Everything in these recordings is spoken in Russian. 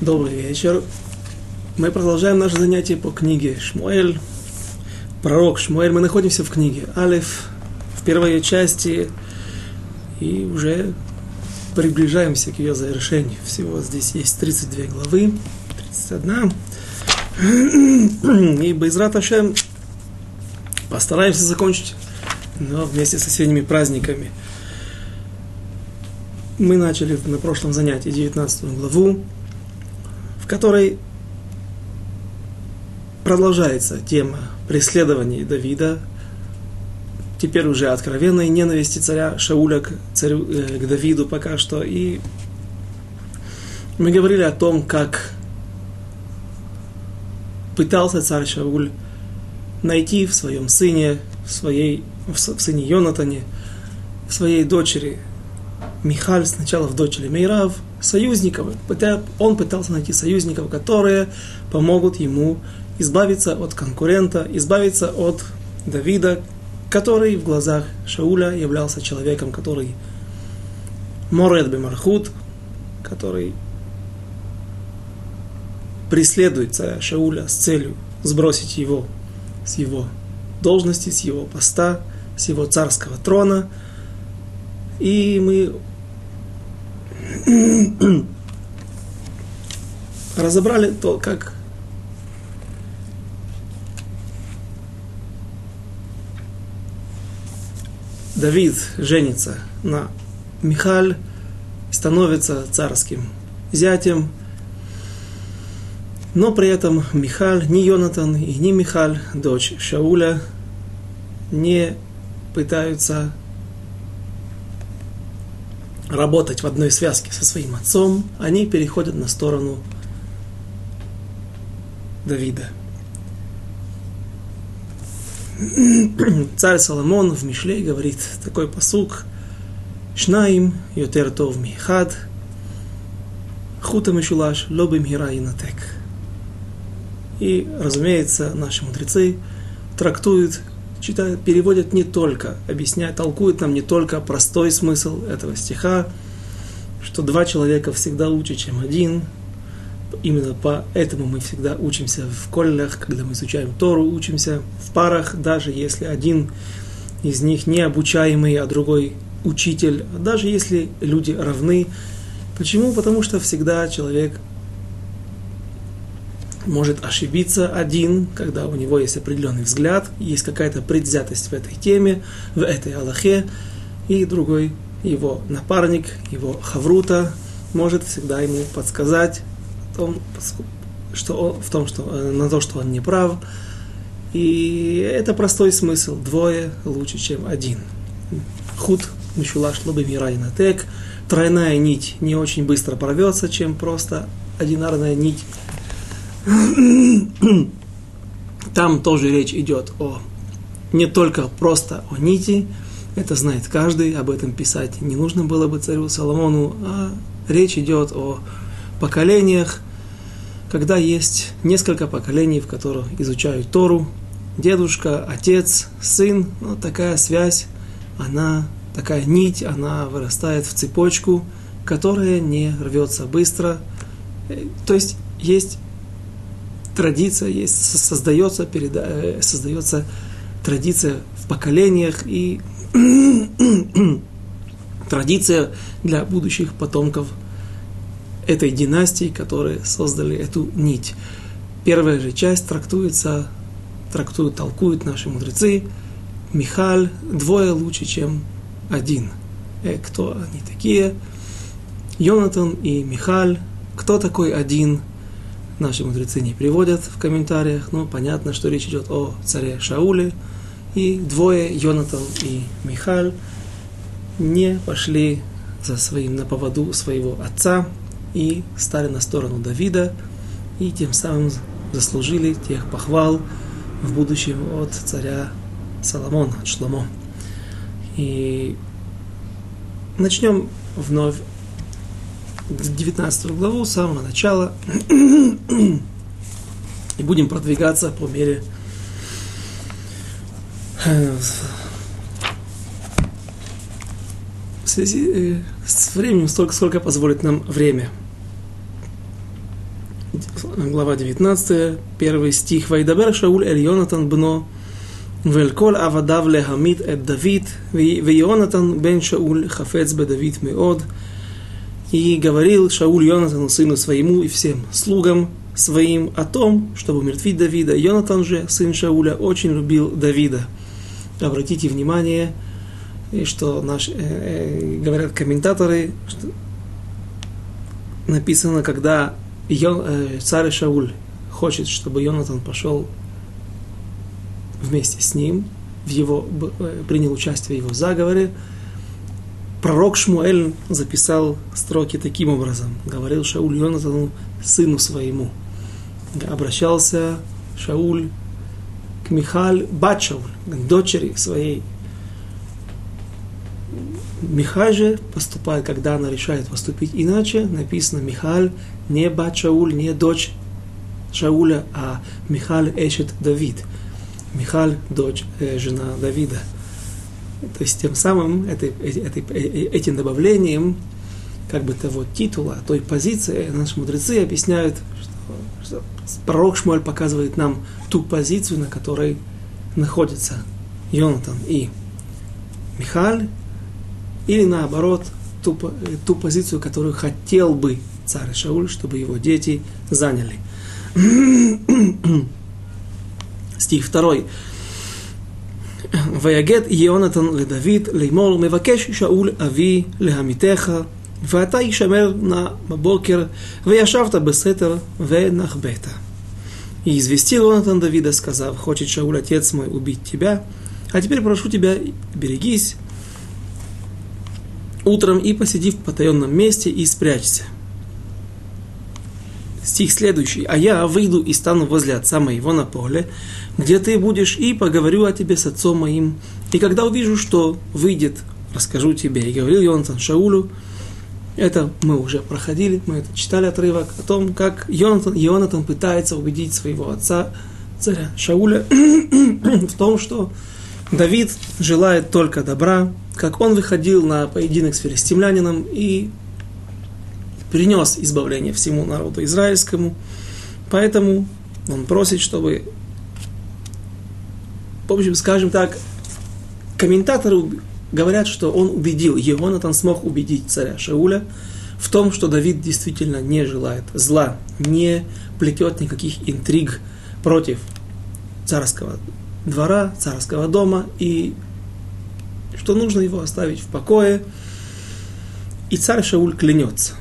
Добрый вечер. Мы продолжаем наше занятие по книге Шмуэль. Пророк Шмуэль. Мы находимся в книге Алиф, в первой части, и уже приближаемся к ее завершению. Всего здесь есть 32 главы, 31. И Байзрат Ашем постараемся закончить, но вместе с осенними праздниками. Мы начали на прошлом занятии 19 главу, в которой продолжается тема преследования Давида, теперь уже откровенной ненависти царя Шауля к, царю, э, к Давиду пока что. И мы говорили о том, как пытался царь Шауль найти в своем сыне, в, своей, в сыне Йонатане, в своей дочери Михаль, сначала в дочери Мейрав, союзников. Он пытался найти союзников, которые помогут ему избавиться от конкурента, избавиться от Давида, который в глазах Шауля являлся человеком, который Моред Бемархут, который преследует царя Шауля с целью сбросить его с его должности, с его поста, с его царского трона. И мы разобрали то, как Давид женится на Михаль, становится царским зятем, но при этом Михаль, ни Йонатан и ни Михаль, дочь Шауля, не пытаются работать в одной связке со своим отцом, они переходят на сторону Давида. Царь Соломон в Мишле говорит такой посук Шнаим йотер тов михад хута мишулаш лобим хира инатек. И, разумеется, наши мудрецы трактуют читают, переводят не только, объясняют, толкуют нам не только простой смысл этого стиха, что два человека всегда лучше, чем один. Именно поэтому мы всегда учимся в коллях, когда мы изучаем Тору, учимся в парах, даже если один из них не обучаемый, а другой учитель, даже если люди равны. Почему? Потому что всегда человек может ошибиться один, когда у него есть определенный взгляд, есть какая-то предвзятость в этой теме, в этой Аллахе, и другой его напарник, его хаврута, может всегда ему подсказать в том, что он, в том, что, э, на то, что он не прав. И это простой смысл. Двое лучше, чем один. Худ, мишулаш, лобы тек. Тройная нить не очень быстро порвется, чем просто одинарная нить там тоже речь идет о не только просто о нити, это знает каждый, об этом писать не нужно было бы царю Соломону, а речь идет о поколениях, когда есть несколько поколений, в которых изучают Тору, дедушка, отец, сын, ну, такая связь, она, такая нить, она вырастает в цепочку, которая не рвется быстро. Э, то есть есть традиция есть, создается, переда, э, создается традиция в поколениях и традиция для будущих потомков этой династии, которые создали эту нить. Первая же часть трактуется, трактуют, толкуют наши мудрецы. Михаль двое лучше, чем один. Э, кто они такие? Йонатан и Михаль. Кто такой один? Наши мудрецы не приводят в комментариях, но понятно, что речь идет о царе Шауле. И двое, Йонатан и Михаль, не пошли за своим на поводу своего отца и стали на сторону Давида, и тем самым заслужили тех похвал в будущем от царя Соломона, от Шломо. И начнем вновь 19 главу с самого начала и будем продвигаться по мере э, в связи э, с временем, столько, сколько позволит нам время. глава 19, первый стих. «Вайдабер Шауль эль Йонатан бно, ואל כל עבדיו להמית את דוד, ויונתן бен Шауль хафец בדוד מאוד. и говорил Шауль Йонатану, сыну своему и всем слугам своим о том, чтобы умертвить Давида. Йонатан же, сын Шауля, очень любил Давида. Обратите внимание, что наш, э, э, говорят комментаторы, что написано, когда Йон, э, царь Шауль хочет, чтобы Йонатан пошел вместе с ним, в его, э, принял участие в его заговоре, пророк Шмуэль записал строки таким образом. Говорил Шауль Йонатану, сыну своему. Обращался Шауль к Михаль Бачауль, к дочери своей. Михаль же поступает, когда она решает поступить иначе, написано Михаль не Бачауль, не дочь Шауля, а Михаль Эшет Давид – Михаль, дочь, э, жена Давида. То есть тем самым этой, этой, этим добавлением как бы того титула, той позиции, наши мудрецы объясняют, что, что пророк Шмуэль показывает нам ту позицию, на которой находится Йонатан и Михаль, или наоборот, ту, ту позицию, которую хотел бы царь Шауль, чтобы его дети заняли. стих 2. ויגד יונתן לדוד לאמור מבקש שאול אבי להמיתך ואתה יישמר נא בבוקר וישבת בסתר ונחבאת. И известил Йонатан Давида, сказав, хочет Шауль, отец мой, убить тебя, а теперь прошу тебя, берегись утром и посиди в потаенном месте и спрячься. Стих следующий. «А я выйду и стану возле отца моего на поле, где ты будешь, и поговорю о тебе с отцом моим. И когда увижу, что выйдет, расскажу тебе. И говорил Йонатан Шаулю, это мы уже проходили, мы это читали отрывок о том, как Йонатан, Йонатан пытается убедить своего отца, царя Шауля, в том, что Давид желает только добра, как он выходил на поединок с филистимлянином и принес избавление всему народу израильскому. Поэтому он просит, чтобы в общем, скажем так, комментаторы говорят, что он убедил, Егонатан смог убедить царя Шауля в том, что Давид действительно не желает зла, не плетет никаких интриг против царского двора, царского дома, и что нужно его оставить в покое. И царь Шауль клянется.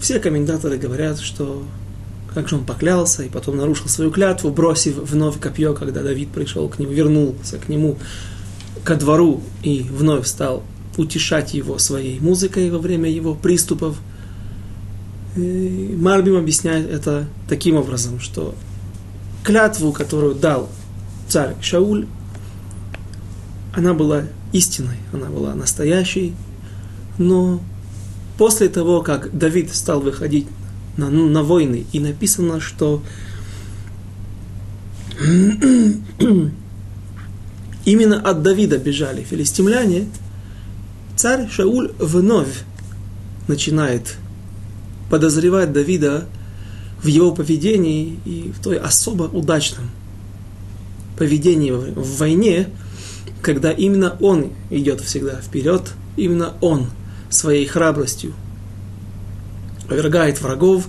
Все комментаторы говорят, что как же он поклялся и потом нарушил свою клятву, бросив вновь копье, когда Давид пришел к нему, вернулся к нему ко двору и вновь стал утешать его своей музыкой во время его приступов. И Марбим объясняет это таким образом, что клятву, которую дал царь Шауль, она была истинной, она была настоящей, но после того, как Давид стал выходить на, ну, на войны. И написано, что именно от Давида бежали филистимляне, царь Шауль вновь начинает подозревать Давида в его поведении и в той особо удачном поведении в войне, когда именно он идет всегда вперед, именно он своей храбростью повергает врагов,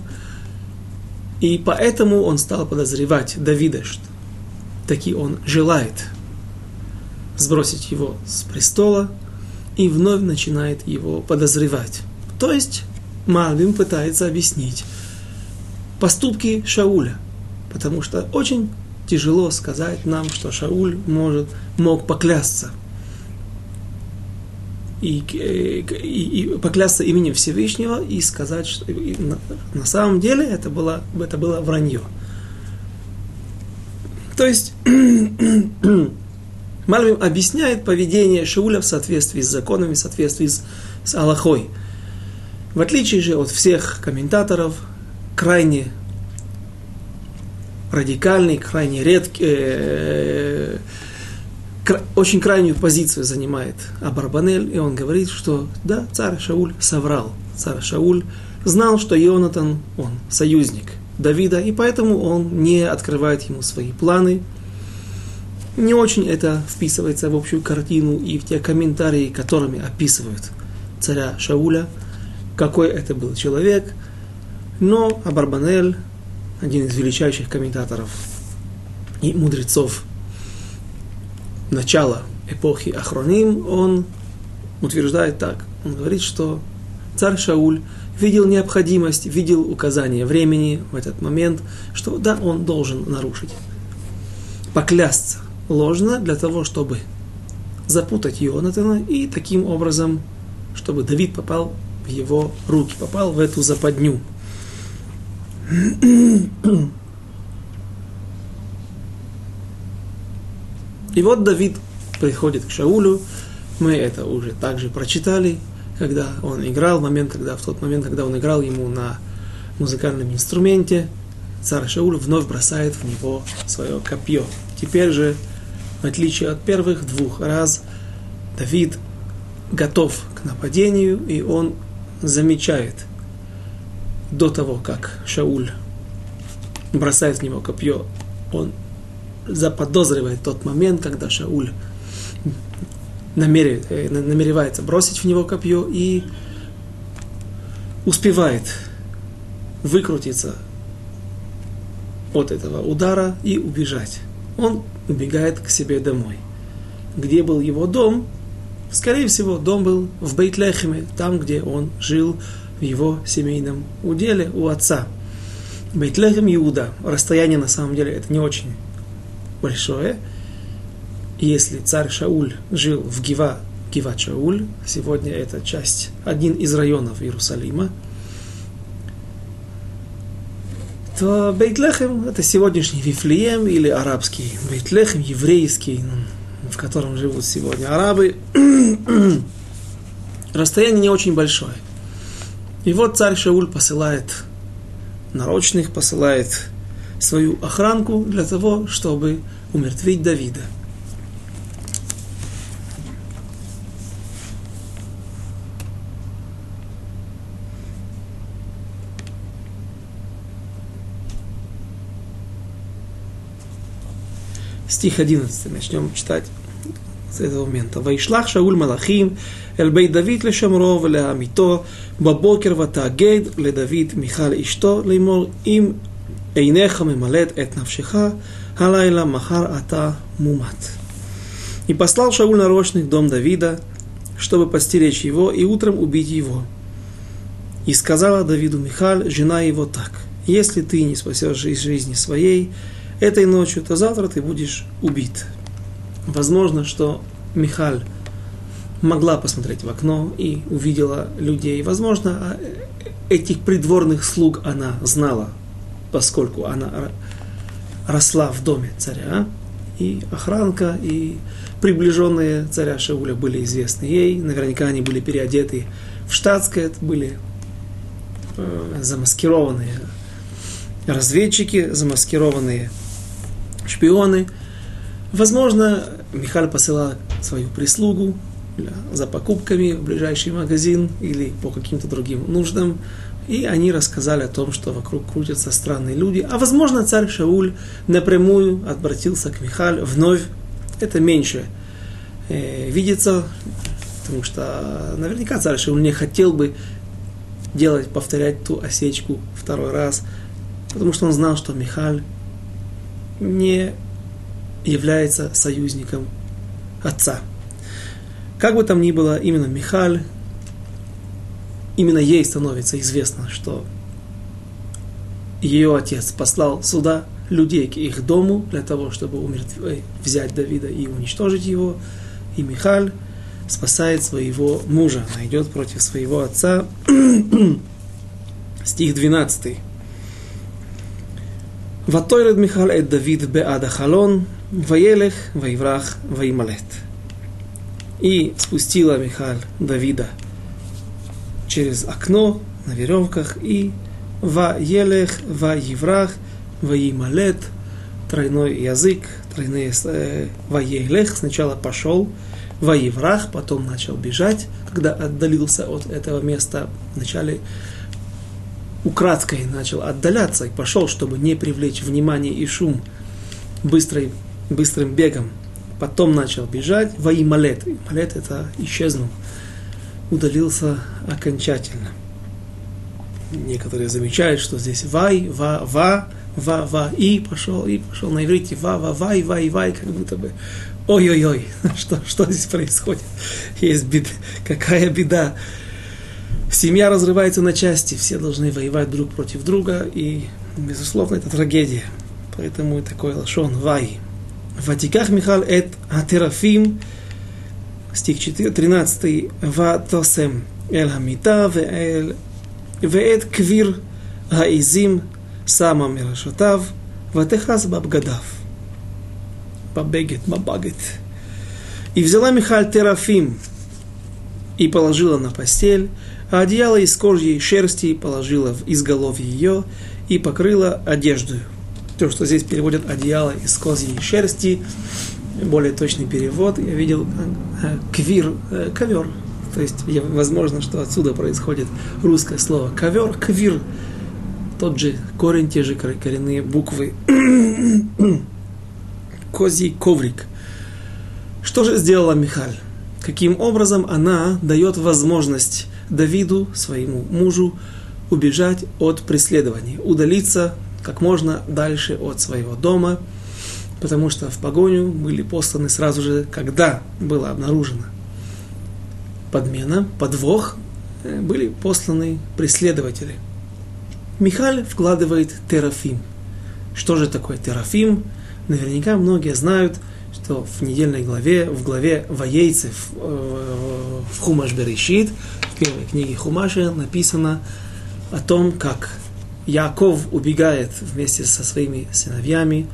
и поэтому он стал подозревать Давида, что таки он желает сбросить его с престола и вновь начинает его подозревать. То есть Малбим пытается объяснить поступки Шауля, потому что очень тяжело сказать нам, что Шауль может, мог поклясться и, и, и поклясться именем Всевышнего и сказать, что и на, на самом деле это было, это было вранье. То есть Мальвим объясняет поведение Шауля в соответствии с законами, в соответствии с, с Аллахой. В отличие же от всех комментаторов, крайне радикальный, крайне редкий, э, очень крайнюю позицию занимает Абарбанель, и он говорит, что да, царь Шауль соврал. Царь Шауль знал, что Йонатан, он союзник Давида, и поэтому он не открывает ему свои планы. Не очень это вписывается в общую картину и в те комментарии, которыми описывают царя Шауля, какой это был человек. Но Абарбанель, один из величайших комментаторов и мудрецов начала эпохи Ахроним, он утверждает так. Он говорит, что царь Шауль видел необходимость, видел указание времени в этот момент, что да, он должен нарушить. Поклясться ложно для того, чтобы запутать Йонатана и таким образом, чтобы Давид попал в его руки, попал в эту западню. И вот Давид приходит к Шаулю, мы это уже также прочитали, когда он играл, момент, когда, в тот момент, когда он играл ему на музыкальном инструменте, царь Шауль вновь бросает в него свое копье. Теперь же, в отличие от первых двух раз, Давид готов к нападению, и он замечает до того, как Шауль бросает в него копье, он заподозривает тот момент, когда Шауль э, намеревается бросить в него копье и успевает выкрутиться от этого удара и убежать. Он убегает к себе домой. Где был его дом? Скорее всего, дом был в Бейтлехеме, там, где он жил в его семейном уделе у отца. Бейтлехем Иуда. Расстояние на самом деле это не очень большое – если царь Шауль жил в Гива, Гива Шауль, сегодня это часть, один из районов Иерусалима, то Бейтлехем – это сегодняшний Вифлеем или арабский Бейтлехем, еврейский, в котором живут сегодня арабы. Расстояние не очень большое. И вот царь Шауль посылает нарочных, посылает свою охранку для того, чтобы умертвить Давида. стих 11 начнем читать с этого момента. «Вайшлах Шауль Малахим, эль бей Давид лешамро, леамито, бабокер ватагед, ле Давид Михал Ишто, леймор им Эйнеха мемалет эт навшиха, халайла махар ата мумат. И послал Шауль нарочных дом Давида, чтобы постеречь его и утром убить его. И сказала Давиду Михаль, жена его так, «Если ты не спасешь из жизни своей этой ночью, то завтра ты будешь убит». Возможно, что Михаль могла посмотреть в окно и увидела людей. Возможно, а, э, этих придворных слуг она знала, поскольку она росла в доме царя. И охранка, и приближенные царя Шауля были известны ей. Наверняка они были переодеты в штатское, были э, замаскированные разведчики, замаскированные шпионы. Возможно, Михаль посылал свою прислугу за покупками в ближайший магазин или по каким-то другим нуждам. И они рассказали о том, что вокруг крутятся странные люди. А возможно, царь Шауль напрямую обратился к Михаль вновь. Это меньше э, видится, потому что наверняка царь Шауль не хотел бы делать, повторять ту осечку второй раз, потому что он знал, что Михаль не является союзником отца. Как бы там ни было, именно Михаль, именно ей становится известно, что ее отец послал сюда людей к их дому для того, чтобы умертв... Э, взять Давида и уничтожить его. И Михаль спасает своего мужа, найдет против своего отца. Стих 12. Ватойред Михаль эт Давид беада халон, ваелех, ваеврах, ваималет. И спустила Михаль Давида через окно на веревках и ва елех, ва еврах, ва емалет, тройной язык, тройные э, ва елех, сначала пошел, ва еврах, потом начал бежать, когда отдалился от этого места, вначале украдкой начал отдаляться и пошел, чтобы не привлечь внимание и шум быстрой, быстрым бегом. Потом начал бежать, во Ималет. Ималет это исчезнул, удалился окончательно. Некоторые замечают, что здесь вай, ва, ва, ва, ва, и пошел, и пошел на иврите, ва, ва, вай, вай, вай, как будто бы, ой-ой-ой, что, что здесь происходит? Есть беда, какая беда. Семья разрывается на части, все должны воевать друг против друга, и, безусловно, это трагедия. Поэтому и такой лошон вай. Ватиках Михал эт Атерафим, стих 13, Ватосем эль Хамита, ואת כביר העזים שמה מראשותיו, ותכס בבגדיו. Бабегет, бабагет. И взяла Михаль терафим и положила на постель, а одеяло из кожи и шерсти положила в изголовье ее и покрыла одежду. То, что здесь переводят одеяло из козьей шерсти, более точный перевод, я видел э, квир, э, ковер. то есть, возможно, что отсюда происходит русское слово ковер, квир, тот же корень, те же коренные буквы. Козий коврик. Что же сделала Михаль? Каким образом она дает возможность Давиду, своему мужу, убежать от преследований, удалиться как можно дальше от своего дома, потому что в погоню были посланы сразу же, когда было обнаружено подмена, подвох, э, были посланы преследователи. Михаль вкладывает терафим. Что же такое терафим? Наверняка многие знают, что в недельной главе, в главе Воейцев, э, в Хумаш Берешит, в первой книге Хумаша написано о том, как Яков убегает вместе со своими сыновьями,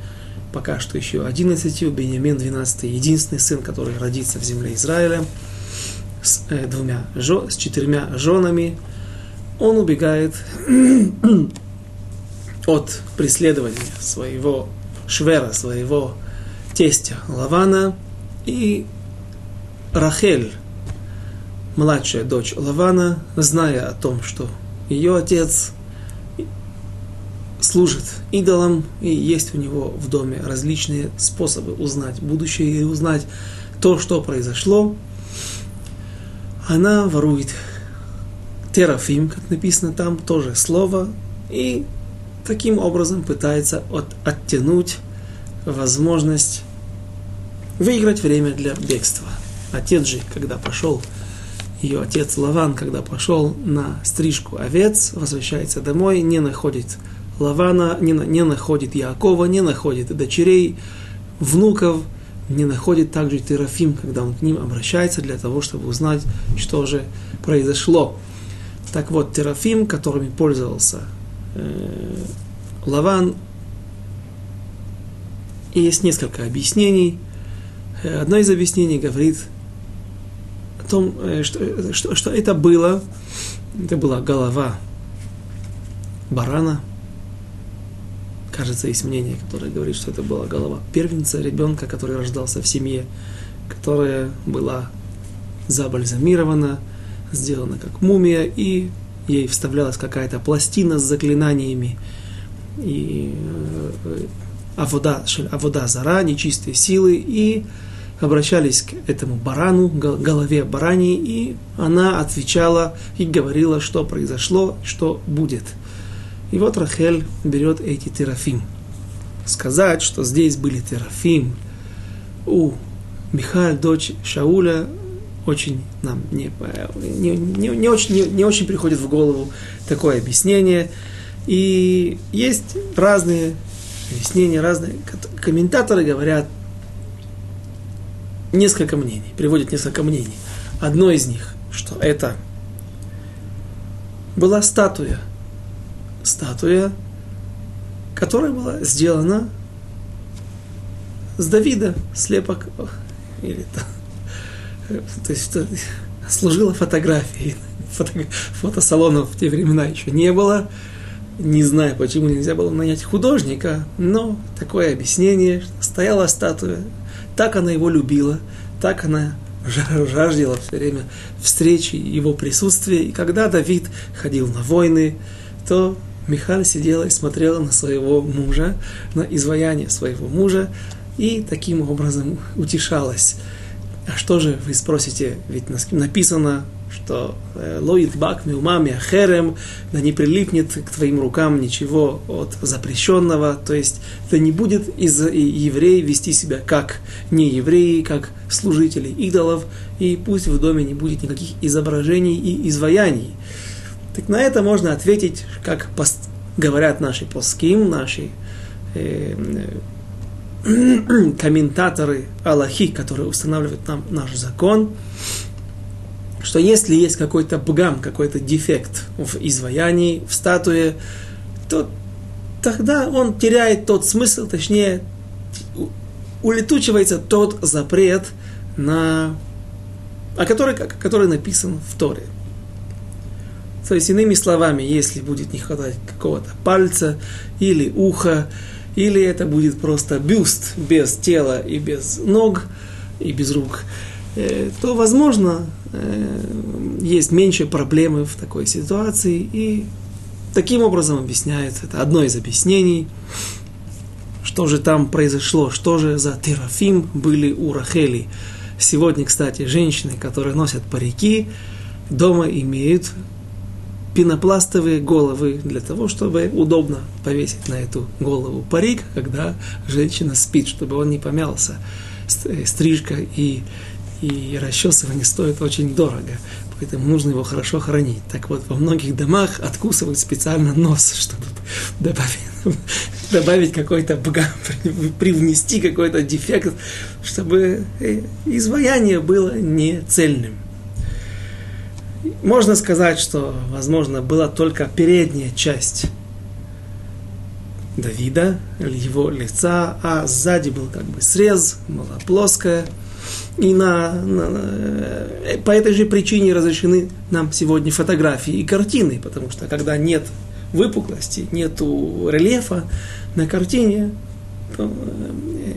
пока что еще 11, Беньямин 12, единственный сын, который родится в земле Израиля, с, э, двумя, с четырьмя женами, он убегает от преследования своего швера, своего тестя Лавана. И Рахель, младшая дочь Лавана, зная о том, что ее отец служит идолам, и есть у него в доме различные способы узнать будущее и узнать то, что произошло, она ворует терафим, как написано там, тоже слово, и таким образом пытается от, оттянуть возможность выиграть время для бегства. Отец же, когда пошел, ее отец Лаван, когда пошел на стрижку овец, возвращается домой, не находит Лавана, не, не находит Якова, не находит дочерей, внуков, не находит также Терафим, когда он к ним обращается для того, чтобы узнать, что же произошло. Так вот, Терафим, которыми пользовался э, Лаван, и есть несколько объяснений. Э, одно из объяснений говорит о том, э, что, что, что это было, это была голова барана. Кажется, есть мнение, которое говорит, что это была голова первенца ребенка, который рождался в семье, которая была забальзамирована, сделана как мумия, и ей вставлялась какая-то пластина с заклинаниями. И э, авода, авода зара, нечистые силы, и обращались к этому барану, голове барани, и она отвечала и говорила, что произошло, что будет. И вот Рахель берет эти терафим. Сказать, что здесь были терафим у Михаил, дочь Шауля, очень нам не, не, не, не, очень, не, не очень приходит в голову такое объяснение. И есть разные объяснения, разные комментаторы говорят несколько мнений, приводят несколько мнений. Одно из них, что это была статуя, статуя, которая была сделана с Давида, слепок, или то, то есть служила фотографией. Фото, фотосалонов в те времена еще не было. Не знаю, почему нельзя было нанять художника, но такое объяснение, что стояла статуя, так она его любила, так она жаждала все время встречи, его присутствия. И когда Давид ходил на войны, то Михаль сидела и смотрела на своего мужа, на изваяние своего мужа, и таким образом утешалась. А что же, вы спросите, ведь написано, что э, лоит бак миумами ахерем, да не прилипнет к твоим рукам ничего от запрещенного, то есть это не будет из евреев вести себя как не евреи, как служители идолов, и пусть в доме не будет никаких изображений и изваяний. Так на это можно ответить, как пост, говорят наши поским, наши э, э, комментаторы Аллахи, которые устанавливают нам наш закон, что если есть какой-то бгам, какой-то дефект в изваянии, в статуе, то тогда он теряет тот смысл, точнее, улетучивается тот запрет, на, о который, который написан в Торе. То есть, иными словами, если будет не хватать какого-то пальца или уха, или это будет просто бюст без тела и без ног, и без рук, э, то, возможно, э, есть меньше проблемы в такой ситуации. И таким образом объясняется, это одно из объяснений, что же там произошло, что же за терафим были у Рахели. Сегодня, кстати, женщины, которые носят парики, дома имеют пенопластовые головы для того, чтобы удобно повесить на эту голову парик, когда женщина спит, чтобы он не помялся. Э, стрижка и, и расчесывание стоят очень дорого, поэтому нужно его хорошо хранить. Так вот, во многих домах откусывают специально нос, чтобы добавить, добавить какой-то привнести какой-то дефект, чтобы э, изваяние было не цельным. Можно сказать, что, возможно, была только передняя часть Давида, его лица, а сзади был как бы срез, была плоская. И на, на, э, по этой же причине разрешены нам сегодня фотографии и картины, потому что когда нет выпуклости, нету рельефа на картине, то,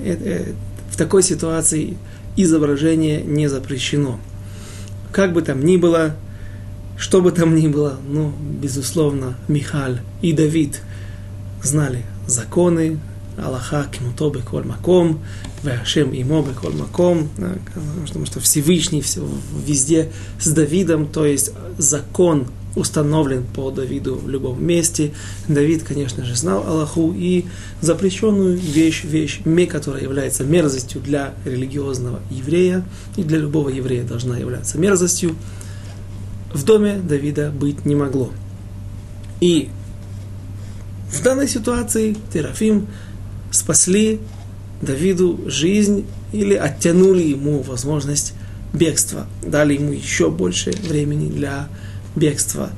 э, э, в такой ситуации изображение не запрещено. Как бы там ни было, что бы там ни было, ну, безусловно, Михаль и Давид знали законы, Аллаха кимуто беколь маком, Вяшем имо беколь маком, потому что Всевышний все, везде с Давидом, то есть закон установлен по Давиду в любом месте. Давид, конечно же, знал Аллаху и запрещенную вещь, вещь, ме, которая является мерзостью для религиозного еврея, и для любого еврея должна являться мерзостью, в доме Давида быть не могло. И в данной ситуации Терафим спасли Давиду жизнь или оттянули ему возможность бегства, дали ему еще больше времени для бегства.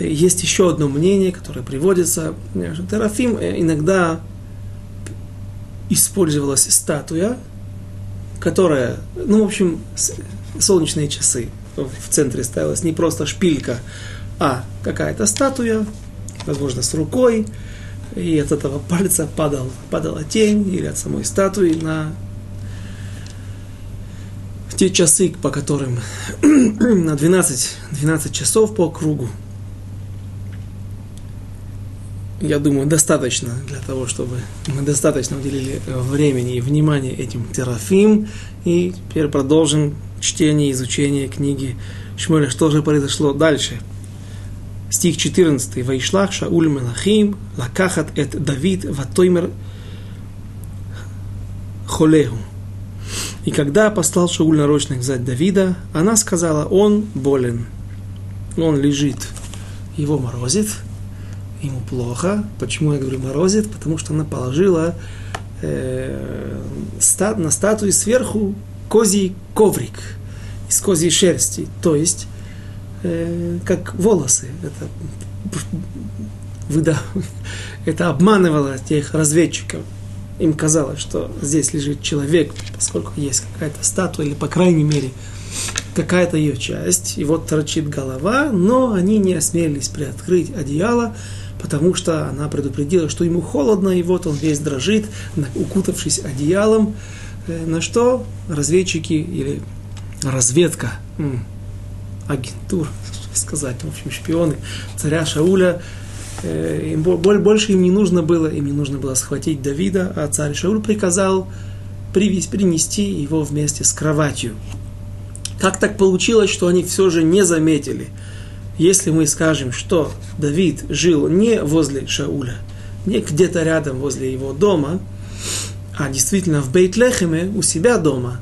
Есть еще одно мнение, которое приводится, что Терафим иногда использовалась статуя, которая, ну, в общем, солнечные часы, в центре ставилась не просто шпилька, а какая-то статуя, возможно, с рукой, и от этого пальца падал, падала тень или от самой статуи на те часы, по которым на 12, 12 часов по кругу. Я думаю, достаточно для того, чтобы мы достаточно уделили времени и внимания этим терафим. И теперь продолжим чтение, изучение книги Шмуэля. Что же произошло дальше? Стих 14. Вайшлах Шауль Мелахим лакахат эт Давид ватоймер холеху. И когда послал Шауль нарочных взять Давида, она сказала, он болен, он лежит, его морозит, ему плохо. Почему я говорю морозит? Потому что она положила э, ста, на статуе сверху козий коврик из козьей шерсти, то есть э, как волосы. Это, выда, это обманывало тех разведчиков. Им казалось, что здесь лежит человек, поскольку есть какая-то статуя, или, по крайней мере, какая-то ее часть, и вот торчит голова, но они не осмелились приоткрыть одеяло, потому что она предупредила, что ему холодно, и вот он весь дрожит, укутавшись одеялом, на что разведчики или разведка, агентур, сказать, в общем, шпионы царя Шауля Э, им больше им не нужно было, им не нужно было схватить Давида, а царь Шауль приказал привезти, принести его вместе с кроватью. Как так получилось, что они все же не заметили? Если мы скажем, что Давид жил не возле Шауля, не где-то рядом возле его дома, а действительно в Бейтлехеме у себя дома,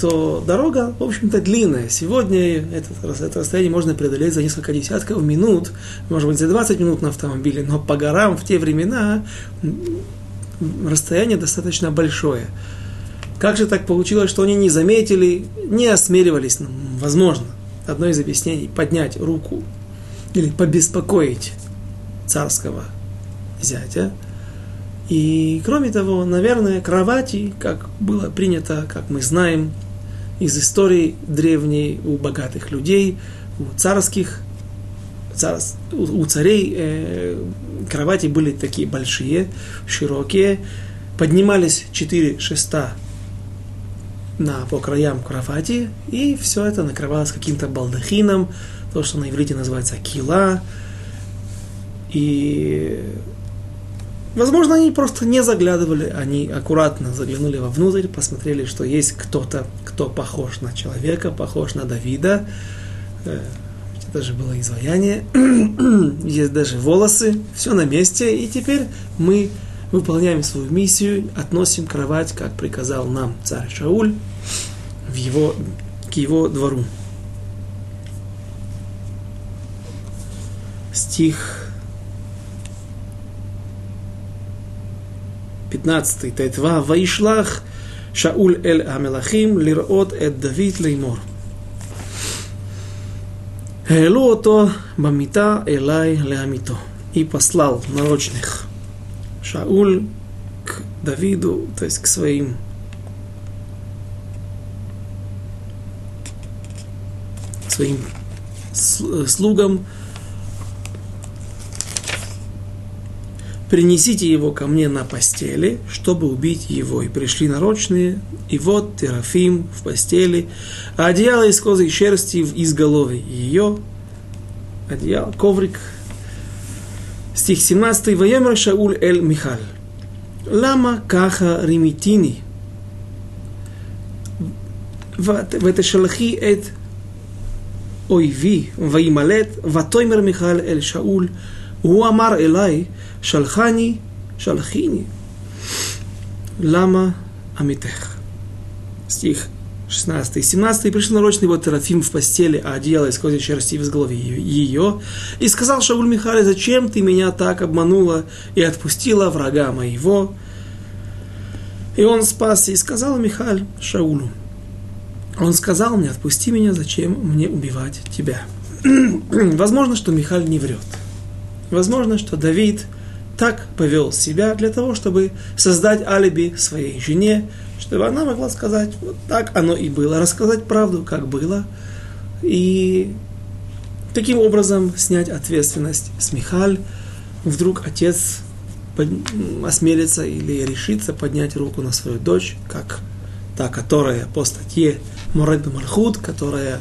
то дорога, в общем-то, длинная. Сегодня это, это расстояние можно преодолеть за несколько десятков минут, может быть, за 20 минут на автомобиле, но по горам в те времена расстояние достаточно большое. Как же так получилось, что они не заметили, не осмеливались, ну, возможно, одно из объяснений, поднять руку или побеспокоить царского зятя. И кроме того, наверное, кровати, как было принято, как мы знаем, из истории древней у богатых людей, у царских, цар, у царей э, кровати были такие большие, широкие, поднимались четыре шеста на, по краям кровати, и все это накрывалось каким-то балдахином, то, что на иврите называется кила. И, возможно, они просто не заглядывали, они аккуратно заглянули вовнутрь, посмотрели, что есть кто-то, кто похож на человека, похож на Давида. Э, это же было изваяние. есть даже волосы, все на месте, и теперь мы выполняем свою миссию, относим кровать, как приказал нам царь Шауль, в его, к его двору. Стих 15 Тайтва Ваишлах Шауль Эль Амелахим Лирот Эд Давид Леймор. Элу ото бамита элай леамито. И послал нарочных Шауль к Давиду, то есть к своим своим слугам, принесите его ко мне на постели, чтобы убить его. И пришли нарочные, и вот Терафим в постели, а одеяло из козы и шерсти из головы ее, одеяло, коврик. Стих 17. Ваемер Шауль эль Михаль. Лама каха римитини. ותשלחי את אויבי וימלט, ותאמר מיכל אל שאול, הוא אמר אליי, שלחני, שלחיני. למה עמיתך? Стих 16 и 17. пришел нарочный вот Терафим в постели, а одеяло из козьей шерсти в голове ее. И сказал Шауль Михале, зачем ты меня так обманула и отпустила врага моего? И он спасся и сказал Михаль Шаулу, он сказал мне, отпусти меня, зачем мне убивать тебя? Возможно, что Михаль не врет. Возможно, что Давид так повел себя для того, чтобы создать алиби своей жене, чтобы она могла сказать, вот так оно и было, рассказать правду, как было, и таким образом снять ответственность с Михаль. Вдруг отец осмелится или решится поднять руку на свою дочь, как та, которая по статье Муред Мархут, которая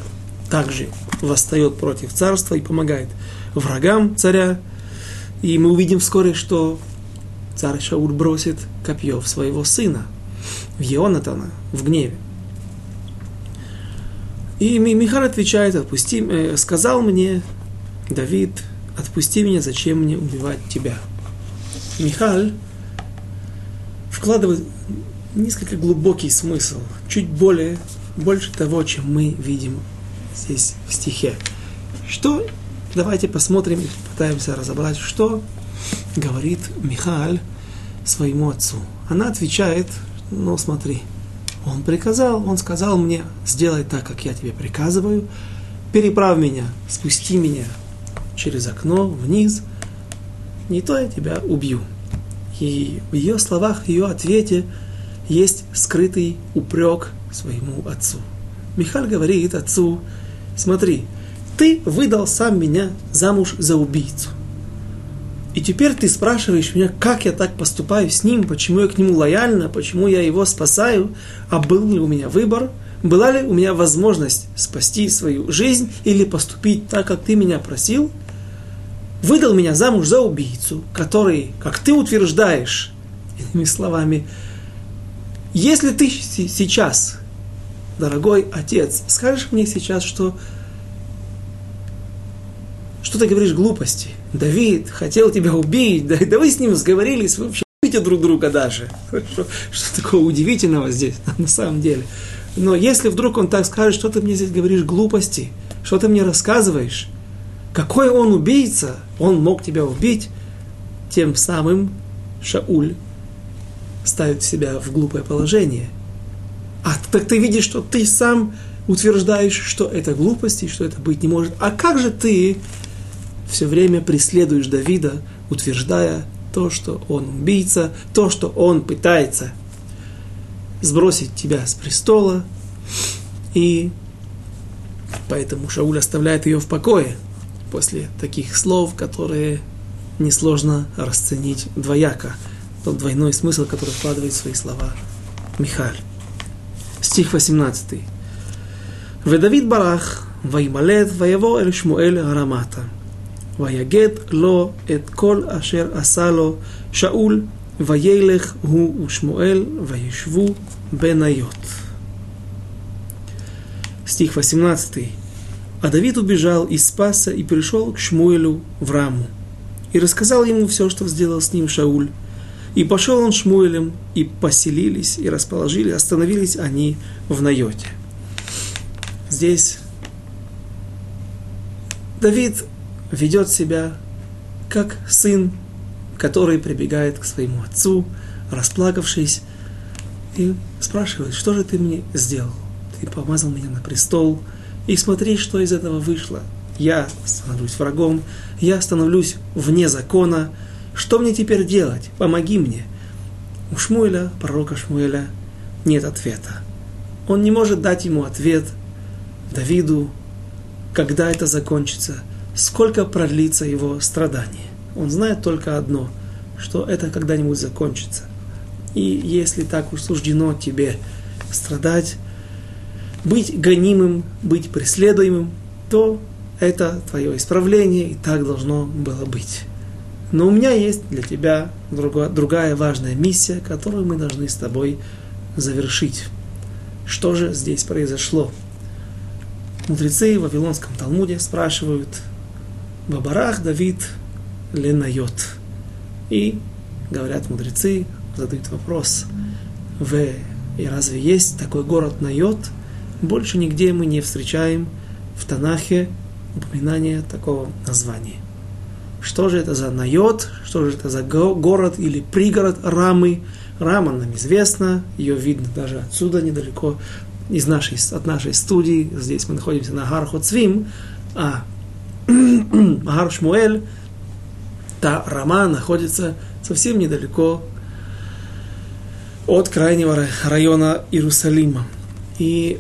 также восстает против царства и помогает врагам царя. И мы увидим вскоре, что царь Шауль бросит копье в своего сына, в Ионатана, в гневе. И Михар отвечает, отпусти, э, сказал мне, Давид, отпусти меня, зачем мне убивать тебя? Михаль вкладывает несколько глубокий смысл, чуть более, больше того, чем мы видим здесь в стихе. Что, давайте посмотрим и пытаемся разобрать, что говорит Михаил своему отцу. Она отвечает, ну смотри, он приказал, он сказал мне, сделай так, как я тебе приказываю, переправь меня, спусти меня через окно вниз, не то я тебя убью. И в ее словах, в ее ответе – есть скрытый упрек своему отцу. Михаль говорит отцу, смотри, ты выдал сам меня замуж за убийцу. И теперь ты спрашиваешь меня, как я так поступаю с ним, почему я к нему лояльна, почему я его спасаю, а был ли у меня выбор, была ли у меня возможность спасти свою жизнь или поступить так, как ты меня просил? выдал меня замуж за убийцу, который, как ты утверждаешь, иными словами, если ты сейчас, дорогой отец, скажешь мне сейчас, что что ты говоришь глупости? Давид хотел тебя убить, да, да вы с ним сговорились, вы вообще любите друг друга даже. Что, что такого удивительного здесь на самом деле? Но если вдруг он так скажет, что ты мне здесь говоришь глупости, что ты мне рассказываешь, какой он убийца, он мог тебя убить, тем самым Шауль ставит себя в глупое положение. А так ты видишь, что ты сам утверждаешь, что это глупости, что это быть не может. А как же ты все время преследуешь Давида, утверждая то, что он убийца, то, что он пытается сбросить тебя с престола. И поэтому Шауль оставляет ее в покое после таких слов, которые несложно расценить двояко. Тот двойной смысл, который вкладывает в свои слова Михаль. Стих 18. «Ведавид барах, ваималет, ваево эль Шмуэль Арамата». ויגד לו את כל אשר עשה לו שאול, וילך הוא ושמואל, וישבו בניות. Стих 18. А Давид убежал из спаса и пришел к Шмуэлю в Раму. И рассказал ему все, что сделал с ним Шауль, и пошел он Шмуэлем, и поселились, и расположили, остановились они в Найоте. Здесь Давид ведет себя как сын, который прибегает к своему отцу, расплакавшись, и спрашивает, что же ты мне сделал? Ты помазал меня на престол, и смотри, что из этого вышло. Я становлюсь врагом, я становлюсь вне закона, что мне теперь делать? Помоги мне. У Шмуэля, пророка Шмуэля, нет ответа. Он не может дать ему ответ Давиду, когда это закончится, сколько продлится его страдание. Он знает только одно, что это когда-нибудь закончится. И если так уж суждено тебе страдать, быть гонимым, быть преследуемым, то это твое исправление, и так должно было быть. Но у меня есть для тебя другая, важная миссия, которую мы должны с тобой завершить. Что же здесь произошло? Мудрецы в Вавилонском Талмуде спрашивают, Бабарах Давид Ленайот. И говорят мудрецы, задают вопрос, в и разве есть такой город Найот? Больше нигде мы не встречаем в Танахе упоминания такого названия. Что же это за Найот, что же это за город или пригород Рамы. Рама нам известна, ее видно даже отсюда недалеко, из нашей, от нашей студии. Здесь мы находимся на Гар Хоцвим, а Гар Шмуэль, та Рама находится совсем недалеко от крайнего района Иерусалима. И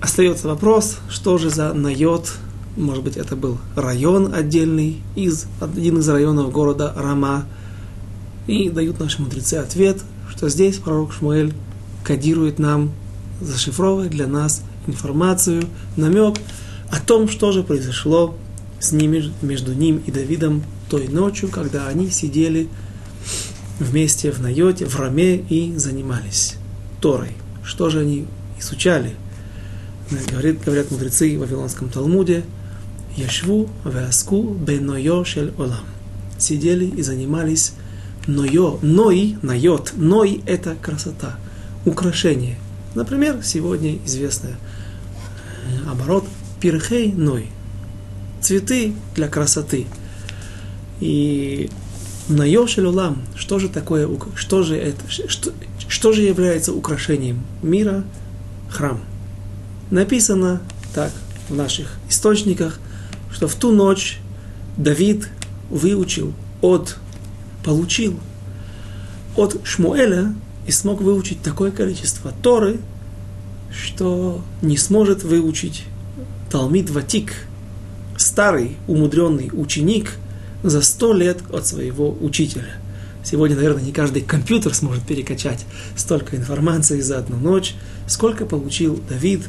остается вопрос, что же за Найот может быть, это был район отдельный, из, один из районов города Рама. И дают наши мудрецы ответ, что здесь пророк Шмуэль кодирует нам, зашифровывает для нас информацию, намек о том, что же произошло с ними, между ним и Давидом той ночью, когда они сидели вместе в Найоте, в Раме и занимались Торой. Что же они изучали? Говорит, говорят мудрецы в Вавилонском Талмуде – Яшву вяску бенойо шель олам. Сидели и занимались нойо. Ной, найот. Ной – это красота, украшение. Например, сегодня известный э, оборот пирхей ной. Цветы для красоты. И Найо Шелюлам, что же такое, что же это, что, что же является украшением мира? Храм. Написано так в наших источниках – что в ту ночь Давид выучил от, получил от Шмуэля и смог выучить такое количество Торы, что не сможет выучить Талмид Ватик, старый, умудренный ученик, за сто лет от своего учителя. Сегодня, наверное, не каждый компьютер сможет перекачать столько информации за одну ночь, сколько получил Давид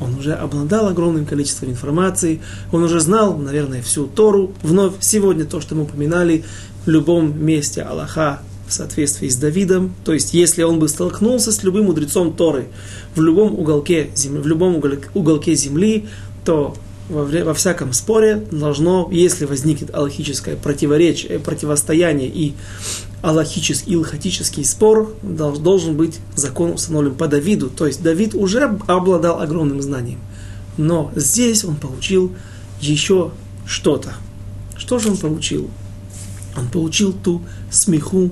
Он уже обладал огромным количеством информации, он уже знал, наверное, всю Тору. Вновь сегодня то, что мы упоминали, в любом месте Аллаха в соответствии с Давидом. То есть, если он бы столкнулся с любым мудрецом Торы в любом уголке, земли, в любом уголке земли, то во, во всяком споре должно, если возникнет аллахическое противоречие, противостояние и аллахический, илхатический спор, должен быть закон установлен по Давиду. То есть Давид уже обладал огромным знанием. Но здесь он получил еще что-то. Что же он получил? Он получил ту смеху,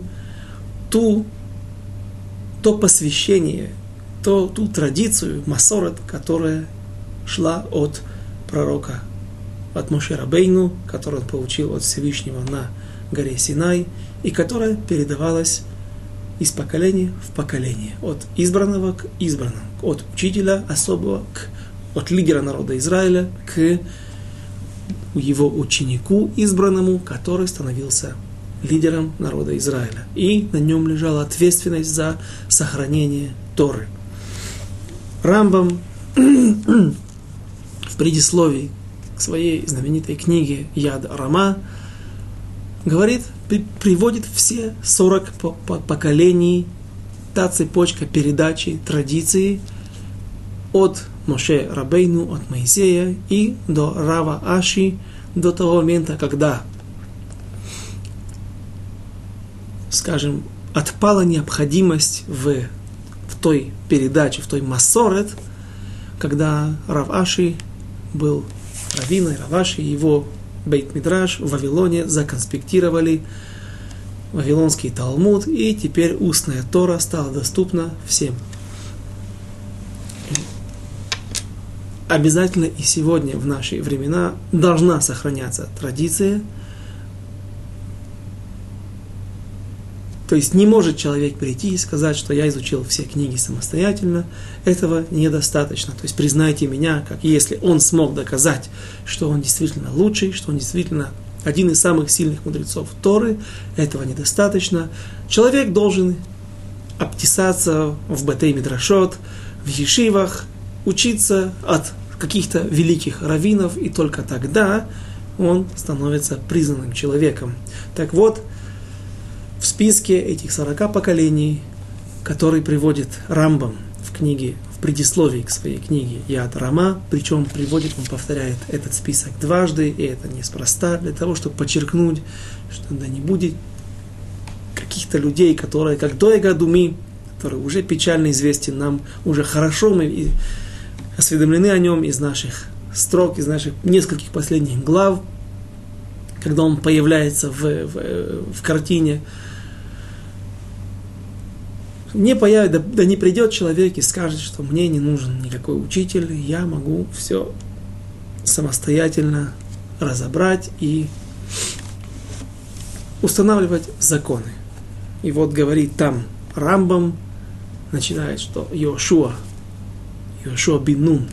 ту, то посвящение, то, ту традицию, масорет, которая шла от пророка, от Моше Рабейну, который он получил от Всевышнего на горе Синай, и которая передавалась из поколения в поколение, от избранного к избранному, от учителя особого к от лидера народа Израиля к его ученику избранному, который становился лидером народа Израиля. И на нем лежала ответственность за сохранение Торы. Рамбам в предисловии к своей знаменитой книге Яд Рама говорит, приводит все 40 поколений, та цепочка передачи традиции от Моше Рабейну, от Моисея и до Рава Аши, до того момента, когда скажем, отпала необходимость в, в той передаче, в той массорет, когда Рав Аши был раввиной, Рав Аши, его Бейт-Мидраш в Вавилоне законспектировали Вавилонский Талмуд, и теперь устная Тора стала доступна всем. Обязательно и сегодня, в наши времена, должна сохраняться традиция – То есть не может человек прийти и сказать, что я изучил все книги самостоятельно. Этого недостаточно. То есть признайте меня, как если он смог доказать, что он действительно лучший, что он действительно один из самых сильных мудрецов Торы, этого недостаточно. Человек должен обтесаться в Батей Мидрашот, в Ешивах, учиться от каких-то великих раввинов, и только тогда он становится признанным человеком. Так вот, в списке этих 40 поколений, который приводит Рамбам в книге, в предисловии к своей книге Яд Рама, причем приводит, он повторяет этот список дважды, и это неспроста, для того, чтобы подчеркнуть, что да не будет каких-то людей, которые, как Дойга Думи, который уже печально известен нам, уже хорошо мы осведомлены о нем из наших строк, из наших нескольких последних глав, когда он появляется в, в, в картине, не появится, да, не придет человек и скажет, что мне не нужен никакой учитель, я могу все самостоятельно разобрать и устанавливать законы. И вот говорит там Рамбам, начинает, что Йошуа, Йошуа Бинун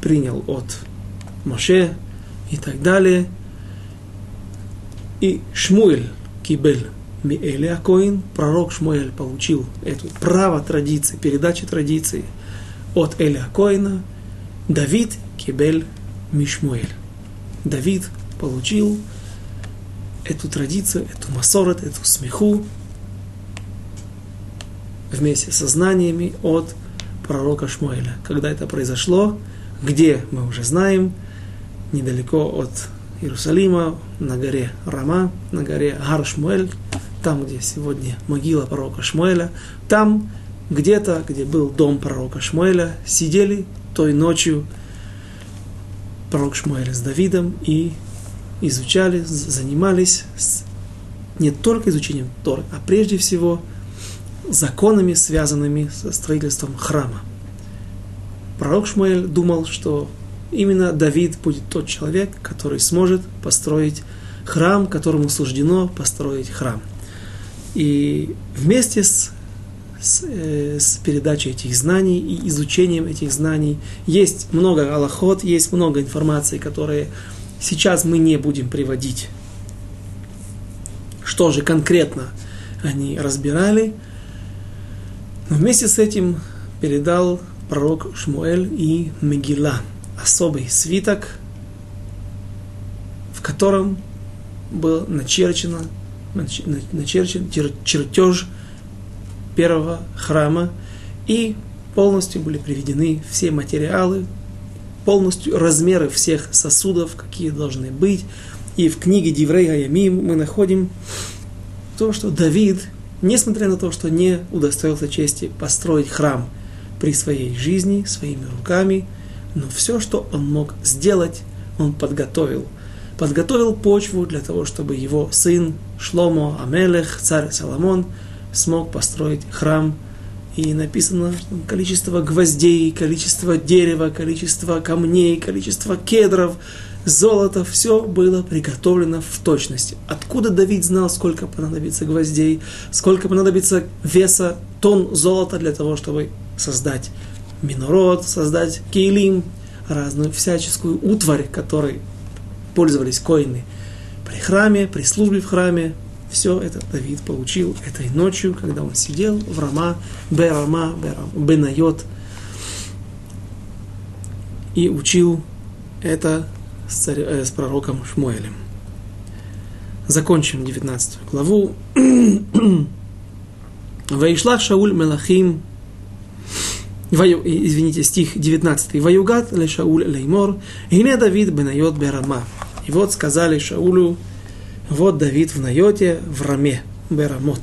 принял от Моше и так далее. И Шмуэль Кибель Миэля Коин, пророк Шмуэль получил эту право традиции, передачи традиции от Эля Коина, Давид Кибель Мишмуэль. Давид получил эту традицию, эту масорет, эту смеху вместе со знаниями от пророка Шмуэля. Когда это произошло, где мы уже знаем, недалеко от Иерусалима, на горе Рама, на горе Гаршмуэль, там, где сегодня могила пророка Шмуэля, там где-то, где был дом пророка Шмуэля, сидели той ночью пророк Шмуэля с Давидом и изучали, занимались с, не только изучением Торы, а прежде всего законами, связанными со строительством храма. Пророк Шмуэль думал, что именно Давид будет тот человек, который сможет построить храм, которому суждено построить храм. И вместе с, с, э, с передачей этих знаний и изучением этих знаний есть много аллахот, есть много информации, которые сейчас мы не будем приводить. Что же конкретно они разбирали. Но вместе с этим передал пророк Шмуэль и Мегила, особый свиток, в котором был начерчено, начерчен чертеж первого храма, и полностью были приведены все материалы, полностью размеры всех сосудов, какие должны быть. И в книге Диврей Аямим мы находим то, что Давид, несмотря на то, что не удостоился чести построить храм при своей жизни, своими руками, но все, что он мог сделать, он подготовил. Подготовил почву для того, чтобы его сын Шломо Амелех, царь Соломон, смог построить храм и написано количество гвоздей, количество дерева, количество камней, количество кедров, золота, все было приготовлено в точности. Откуда Давид знал, сколько понадобится гвоздей, сколько понадобится веса тонн золота для того, чтобы создать минород, создать кейлим, разную всяческую утварь, которой пользовались коины при храме, при службе в храме, все это Давид получил этой ночью, когда он сидел в Рама, Берама, Бенайот, и учил это с, царь, э, с пророком Шмуэлем. Закончим 19 главу. Ваишлах Шауль Мелахим извините, стих 19. Ваюгат ле Шауль леймор, Ине Давид бенайот берама. И вот сказали Шаулю, вот Давид в Найоте, в Раме, Берамот.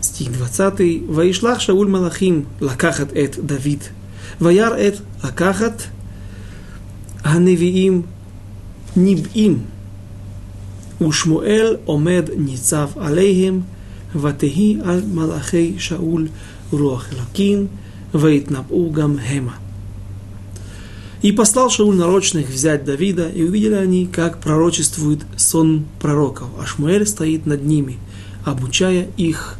Стих 20. Ваишлах Шауль Малахим лакахат эт Давид. Ваяр эт лакахат הנביאים ניבאים, ושמואל עומד ניצב עליהם, ותהי על מלאכי שאול רוח אלוקים, ויתנבאו גם המה. И послал Шауль нарочных взять Давида, и увидели они, как пророчествует сон пророков. А Шмуэль стоит над ними, обучая их.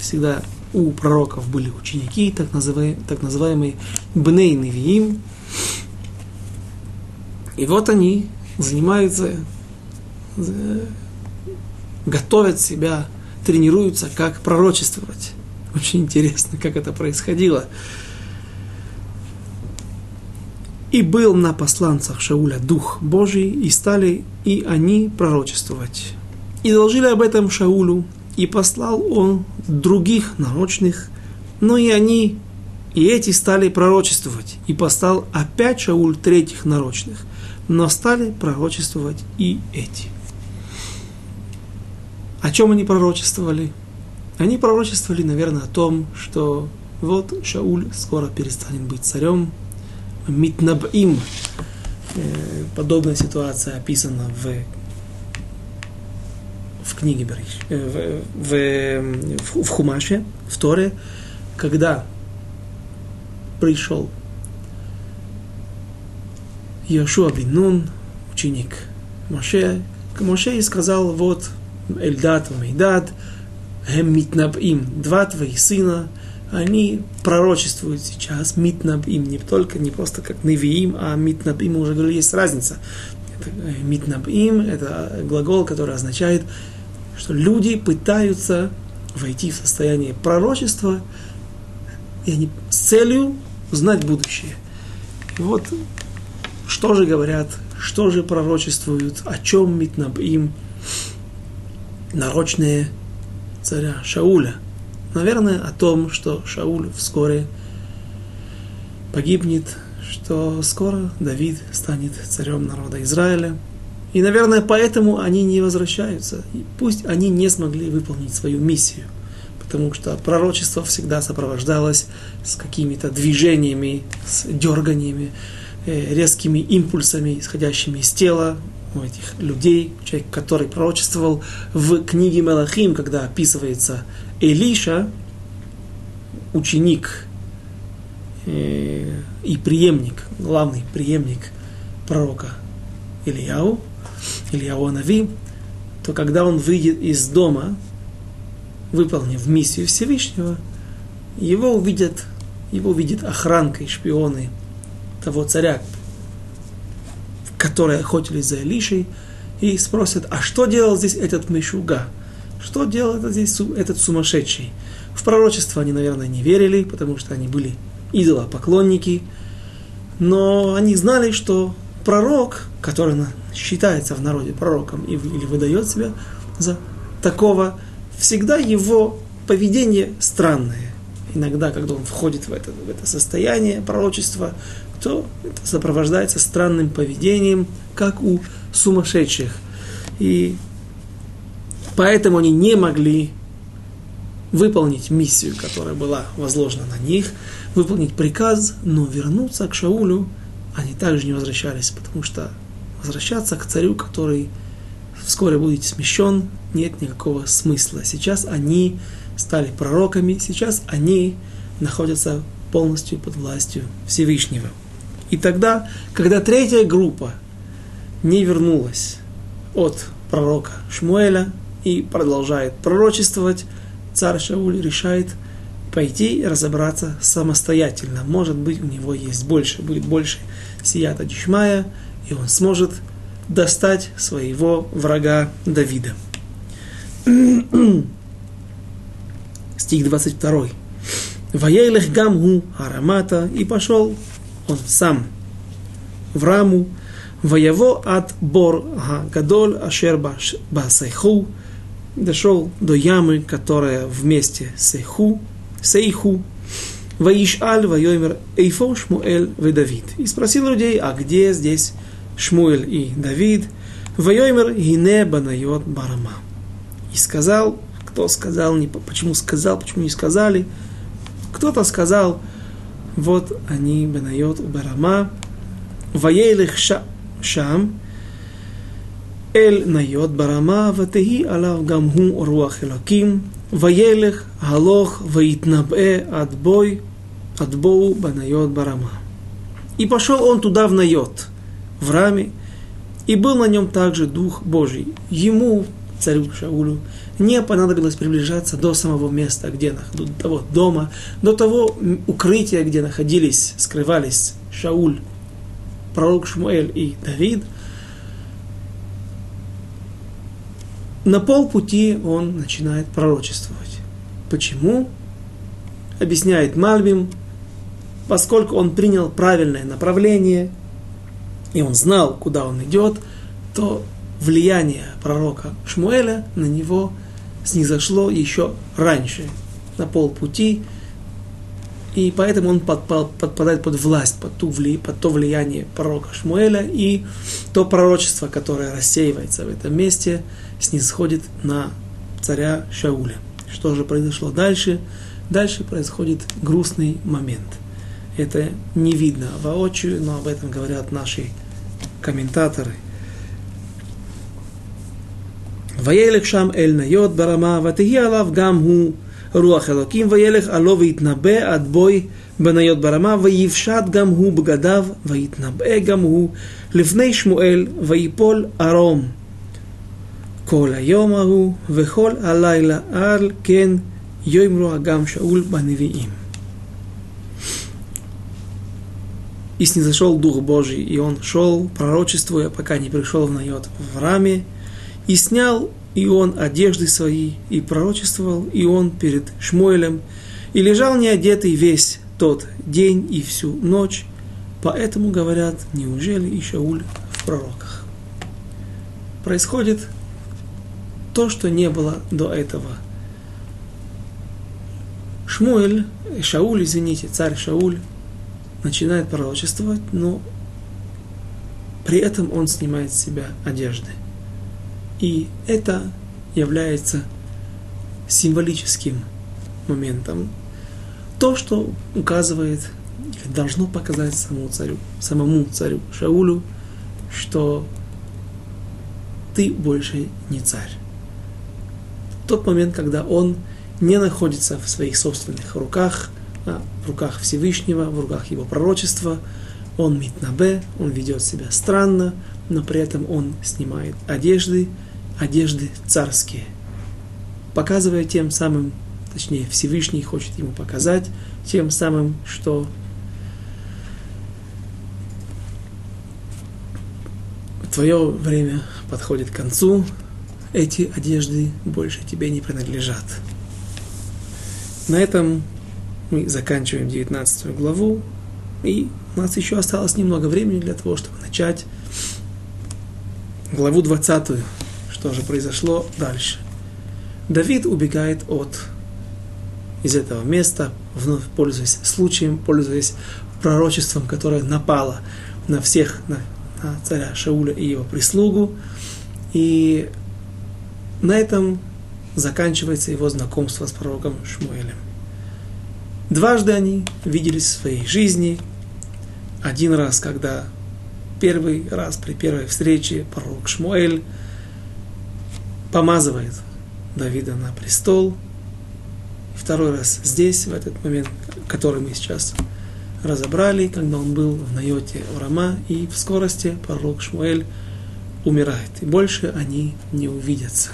Всегда у пророков были ученики, так называемые, так называемые Бней Невиим. И вот они занимаются, готовят себя, тренируются, как пророчествовать. Очень интересно, как это происходило. И был на посланцах Шауля Дух Божий, и стали и они пророчествовать. И доложили об этом Шаулю, и послал он других нарочных, но и они, и эти стали пророчествовать. И послал опять Шауль третьих нарочных, но стали пророчествовать и эти. О чем они пророчествовали? Они пророчествовали, наверное, о том, что вот Шауль скоро перестанет быть царем, Митнабим. Э, подобная ситуация описана в, в книге Бериш, э, в, в, в Хумаше, в Торе, когда пришел Йошуа бин Нун, ученик Моше, к Моше и сказал, вот Эльдат, Мейдат, Хем Митнабим, два твоих сына, они пророчествуют сейчас митнаб им не только, не просто как невиим, а митнаб им уже говорили, есть разница. Э, митнаб им – это глагол, который означает, что люди пытаются войти в состояние пророчества, и они с целью знать будущее. И вот что же говорят, что же пророчествуют, о чем митнаб им нарочные царя Шауля – наверное, о том, что Шауль вскоре погибнет, что скоро Давид станет царем народа Израиля. И, наверное, поэтому они не возвращаются. И пусть они не смогли выполнить свою миссию, потому что пророчество всегда сопровождалось с какими-то движениями, с дерганиями, э, резкими импульсами, исходящими из тела у этих людей, человек, который пророчествовал в книге Мелахим, когда описывается Элиша, ученик э, и преемник, главный преемник пророка Ильяу, Ильяу Нави, то когда он выйдет из дома, выполнив миссию Всевышнего, его увидят, его увидят охранка и шпионы того царя, которые охотились за Илишей, и спросят, а что делал здесь этот Мишуга? Что делал здесь этот сумасшедший? В пророчество они, наверное, не верили, потому что они были идолопоклонники, но они знали, что пророк, который считается в народе пророком или выдает себя за такого, всегда его поведение странное. Иногда, когда он входит в это, в это состояние пророчества, то это сопровождается странным поведением, как у сумасшедших. И поэтому они не могли выполнить миссию, которая была возложена на них, выполнить приказ, но вернуться к Шаулю они также не возвращались, потому что возвращаться к царю, который вскоре будет смещен, нет никакого смысла. Сейчас они стали пророками, сейчас они находятся полностью под властью Всевышнего. И тогда, когда третья группа не вернулась от пророка Шмуэля и продолжает пророчествовать, царь Шауль решает пойти разобраться самостоятельно. Может быть, у него есть больше, будет больше сията дишмая, и он сможет достать своего врага Давида. Стих 22. Ваейлех гамгу арамата, и пошел он сам в раму, воево от бор гадоль ашер басайху, дошел до ямы, которая вместе сейху, сейху, Ваишаль Вайомер Эйфо Шмуэль и Давид. И спросил людей, а где здесь Шмуэль и Давид? Вайомер Гине Банайот Барама. И сказал, кто сказал, не, почему сказал, почему не сказали. Кто-то сказал, вот они, Бенайот, Уберама, Ваейлих Шам, Эль Найот Барама, Ватехи Алав Гамху Руах Элаким, Ваелих Галох Ваитнабе Адбой, Адбоу Банайот Барама. И пошел он туда в Найот, в раме, и был на нем также Дух Божий. Ему царю Шаулю, не понадобилось приближаться до самого места, где до того дома, до того укрытия, где находились, скрывались Шауль, пророк Шмуэль и Давид – на полпути он начинает пророчествовать. Почему? Объясняет Мальбим, поскольку он принял правильное направление, и он знал, куда он идет, то влияние пророка Шмуэля на него снизошло еще раньше, на полпути, и поэтому он подпадает под власть, под, ту, под то влияние пророка Шмуэля, и то пророчество, которое рассеивается в этом месте – снисходит на царя Шауля. Что же произошло дальше? Дальше происходит грустный момент. Это не видно воочию, но об этом говорят наши комментаторы. וילך שם אל ניות ברמה, ותהיה עליו גם הוא רוח אלוקים, וילך עלו ויתנבא עד בוי בניות ברמה, ויפשט גם הוא בגדיו, ויתנבא גם הוא לפני שמואל, ויפול ערום. כל היום ההוא וכל הלילה, על כן יאמרו אגם שאול בנביאים. И снизошел Дух Божий, и он шел, пророчествуя, пока не пришел в Найот в раме, и снял и он одежды свои, и пророчествовал, и он перед Шмуэлем, и лежал неодетый весь тот день и всю ночь, поэтому говорят, неужели и Шауль в пророках? Происходит то, что не было до этого. Шмуэль, Шауль, извините, царь Шауль, начинает пророчествовать, но при этом он снимает с себя одежды. И это является символическим моментом. То, что указывает должно показать самому царю, самому царю Шаулю, что ты больше не царь тот момент, когда он не находится в своих собственных руках, а в руках Всевышнего, в руках его пророчества. Он митнабе, он ведет себя странно, но при этом он снимает одежды, одежды царские, показывая тем самым, точнее Всевышний хочет ему показать, тем самым, что твое время подходит к концу, эти одежды больше тебе не принадлежат. на этом мы заканчиваем 19 главу. И у нас еще осталось немного времени для того, чтобы начать главу 20. Что же произошло дальше? Давид убегает от из этого места, вновь пользуясь случаем, пользуясь пророчеством, которое напало на всех, на, на царя Шауля и его прислугу. И на этом заканчивается его знакомство с пророком Шмуэлем. Дважды они виделись в своей жизни. Один раз, когда первый раз при первой встрече пророк Шмуэль помазывает Давида на престол. Второй раз здесь, в этот момент, который мы сейчас разобрали, когда он был в Найоте Урама, и в скорости пророк Шмуэль умирает. И больше они не увидятся.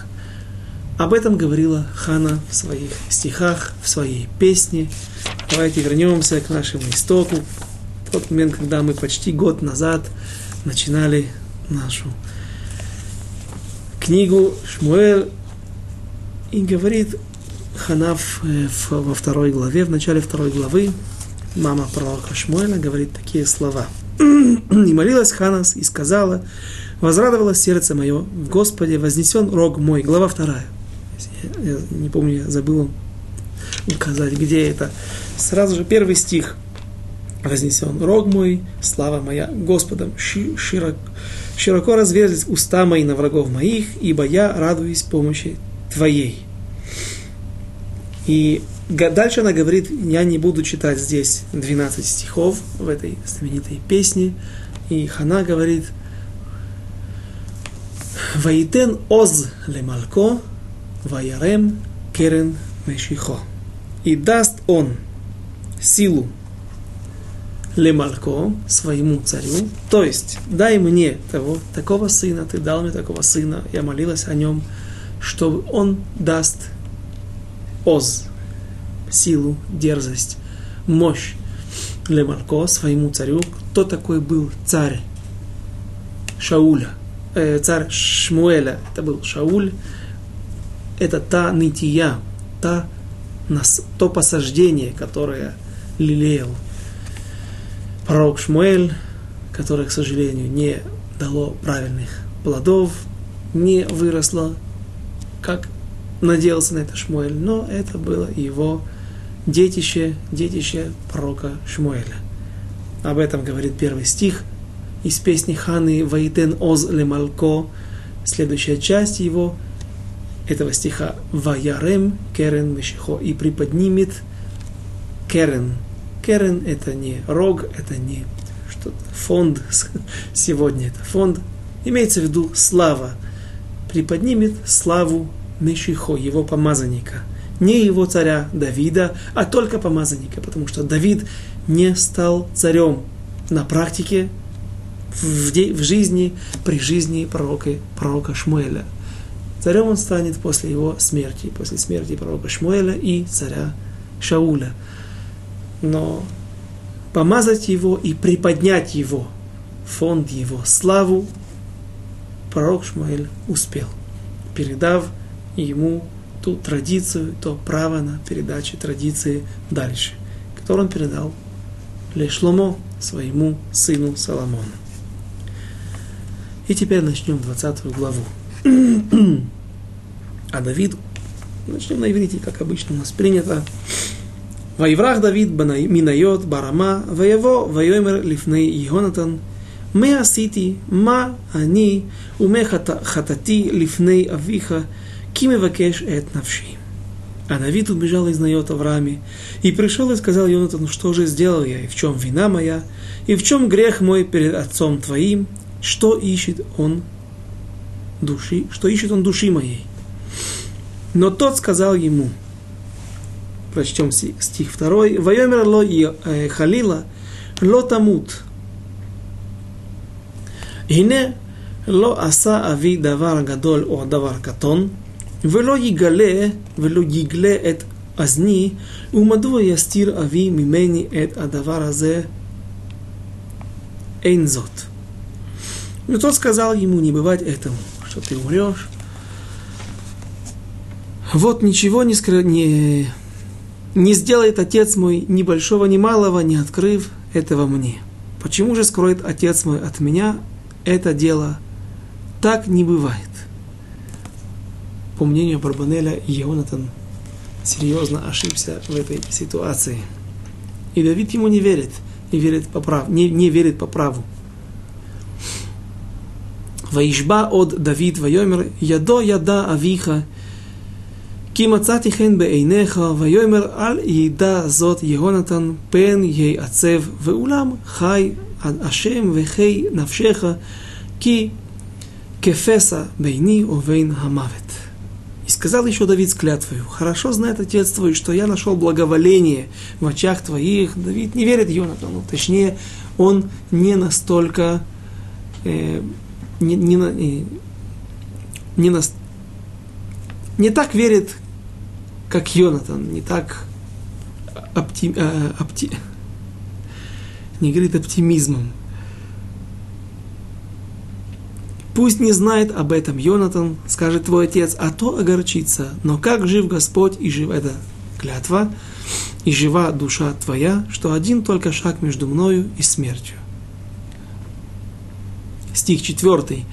Об этом говорила Хана в своих стихах, в своей песне. Давайте вернемся к нашему истоку. Тот момент, когда мы почти год назад начинали нашу книгу Шмуэль и говорит Ханав э, во второй главе, в начале второй главы, мама пророка Шмуэля говорит такие слова. «И молилась Ханас и сказала, возрадовалось сердце мое в Господе, вознесен рог мой». Глава вторая. Я, я не помню, я забыл указать, где это. Сразу же первый стих. «Вознесен рог мой, слава моя Господом, широко, широко разверзлись уста мои на врагов моих, ибо я радуюсь помощи Твоей». И дальше она говорит, я не буду читать здесь 12 стихов в этой знаменитой песне. И Хана говорит, Ваитен оз лемалко, ваярем керен мешихо. И даст он силу лемалко, своему царю, то есть дай мне того, такого сына, ты дал мне такого сына, я молилась о нем, чтобы он даст оз, силу, дерзость, мощь Лемарко, своему царю. Кто такой был царь Шауля? Э, царь Шмуэля, это был Шауль. Это та нытия, та, то посаждение, которое лелеял пророк Шмуэль, которое, к сожалению, не дало правильных плодов, не выросло, как надеялся на это Шмуэль, но это было его детище, детище пророка Шмуэля. Об этом говорит первый стих из песни Ханы «Ваитен оз лемалко», следующая часть его, этого стиха «Ваярем керен мешихо» и приподнимет керен. Керен – это не рог, это не что-то, фонд сегодня, это фонд. Имеется в виду слава. Приподнимет славу Мешихо, его помазанника. Не его царя Давида, а только помазанника, потому что Давид не стал царем на практике, в, де, в жизни, при жизни пророка, пророка Шмуэля. Царем он станет после его смерти, после смерти пророка Шмуэля и царя Шауля. Но помазать его и приподнять его, фонд его, славу, пророк Шмуэль успел, передав ему ту традицию, то право на передачу традиции дальше, которую он передал Лешломо, своему сыну Соломону. И теперь начнем 20 главу. а Давид, начнем на иврите, как обычно у нас принято. Вайврах Давид минайот барама, воево воемер лифней Йонатан, מה עשיתי, מה אני ומה חטאתי לפני אביך, Ки мевакеш эт навши. А Давид убежал из Найот Аврааме и пришел и сказал Йонатану, что же сделал я, и в чем вина моя, и в чем грех мой перед отцом твоим, что ищет он души, что ищет он души моей. Но тот сказал ему, прочтем стих второй, «Вайомер ло э, халила, ло тамут». הנה לא עשה אבי דבר גדול או דבר קטון, ולא יגלה, ולא יגלה את אזני, ומדוע יסתיר אבי ממני את הדבר הזה? אין זאת. Но тот сказал ему не бывать этому, что ты умрешь. Вот ничего не, скры... не, не сделает отец мой ни большого, ни малого, не открыв этого мне. Почему же скроет отец мой от меня это дело? Так не бывает. По мнению Барбанеля, Ионатан серьезно ошибся в этой ситуации. И Давид ему не верит, не верит по праву, не, не верит по праву. Ваишба от Давид Вайомер, Ядо Яда Авиха – כי מצאתי חן בעיניך ויאמר אל ידע זאת יהונתן פן ייעצב ואולם חי השם וחי נפשך כי כפסע ביני ובין המוות. И сказал еще Давид с клятвою, хорошо знает отец твой, что я нашел благоволение в очах твоих. Давид не верит Йонатану, точнее, он не настолько, э, не, не, не, не, на, не так верит, как Йонатан, не так опти, э, опти, не говорит оптимизмом. Пусть не знает об этом Йонатан, скажет твой отец, а то огорчится. Но как жив Господь и жив эта клятва, и жива душа твоя, что один только шаг между мною и смертью. Стих 4.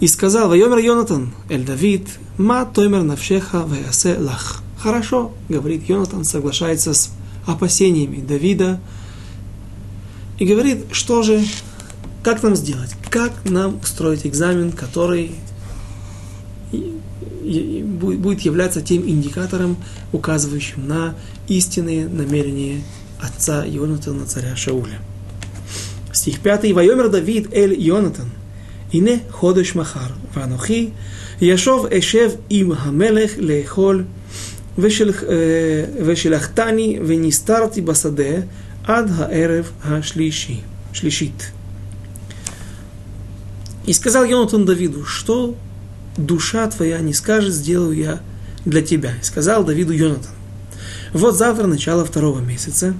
И сказал Вайомер Йонатан, Эль Давид, ма тоймер навшеха ваясе лах. Хорошо, говорит Йонатан, соглашается с опасениями Давида и говорит, что же, как нам сделать, как нам устроить экзамен, который будет являться тем индикатором, указывающим на истинные намерения отца Йонатана, царя Шауля. Стих 5. «Вайомер Давид эль Йонатан, ине ходыш махар, ванухи, яшов эшев им хамелех лейхоль ושלחתני ונסתרתי בשדה עד הערב השלישי, שלישית. И сказал Йонатан Давиду, что душа твоя не скажет, сделаю я для тебя. И сказал Давиду Йонатан, вот завтра начало второго месяца,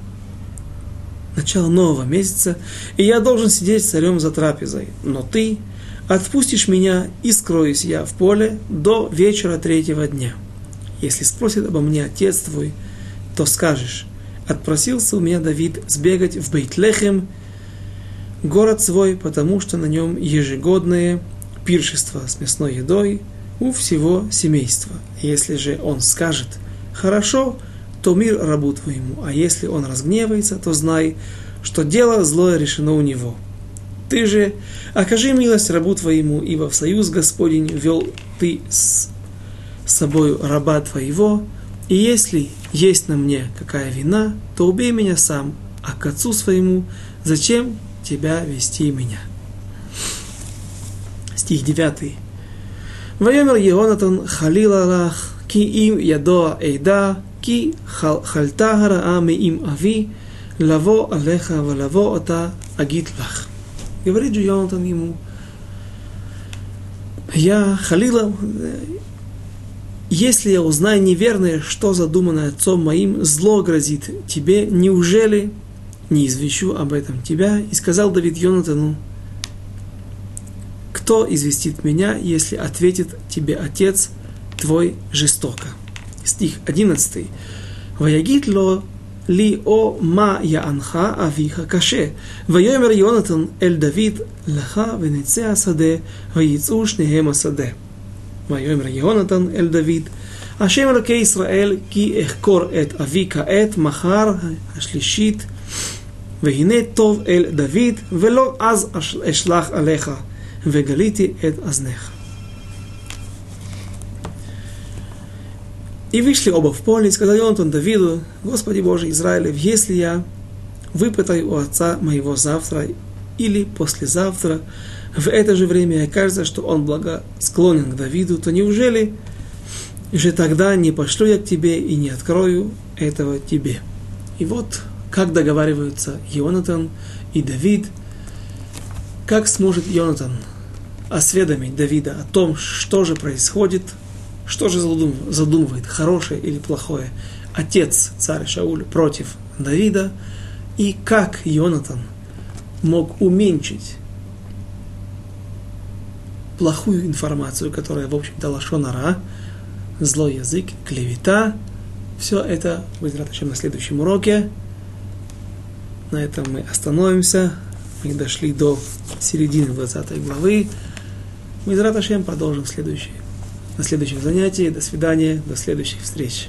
начало нового месяца, и я должен сидеть с царем за трапезой. Но ты отпустишь меня, и скроюсь я в поле до вечера третьего дня. Если спросит обо мне отец твой, то скажешь, отпросился у меня Давид сбегать в Бейтлехем город свой, потому что на нем ежегодное пиршество с мясной едой у всего семейства. Если же он скажет «хорошо», то мир рабу твоему, а если он разгневается, то знай, что дело злое решено у него. Ты же окажи милость рабу твоему, ибо в союз Господень вел ты с с собой раба твоего, и если есть на мне какая вина, то убей меня сам, а к отцу своему зачем тебя вести меня?» Стих 9. воемер Егонатан халила Аллах, ки им ядоа эйда, ки хальта хараами им ави, лаво алеха валаво ота агит лах». Говорит же Йонатан ему, я халила, если я узнаю неверное, что задумано отцом моим, зло грозит тебе, неужели не извещу об этом тебя? И сказал Давид Йонатану, кто известит меня, если ответит тебе отец твой жестоко? Стих 11. Ваягит ло ли о ма я анха авиха каше. Вайомер Йонатан эль Давид лаха венецеа саде, ваицу шнегема саде. ויאמר יונתן אל דוד, השם אלוקי ישראל, כי אחקור את אבי כעת, מחר השלישית והנה טוב אל דוד, ולא אז אשלח עליך, וגליתי את אזנך. И вышли оба в поле, и сказал Йонатан Давиду, Господи Боже Израилев, если я выпытаю у отца моего завтра или послезавтра, в это же время окажется, что он благосклонен к Давиду, то неужели же тогда не пошлю я к тебе и не открою этого тебе? И вот как договариваются Йонатан и Давид, как сможет Йонатан осведомить Давида о том, что же происходит, что же задумывает, хорошее или плохое, отец царя Шауль против Давида, и как Йонатан мог уменьшить плохую информацию, которая, в общем-то, лашонара, злой язык, клевета, Все это будет на следующем уроке. На этом мы остановимся. Мы дошли до середины 20 главы. Мы Раташем продолжим следующие, на следующем занятии. До свидания, до следующих встреч.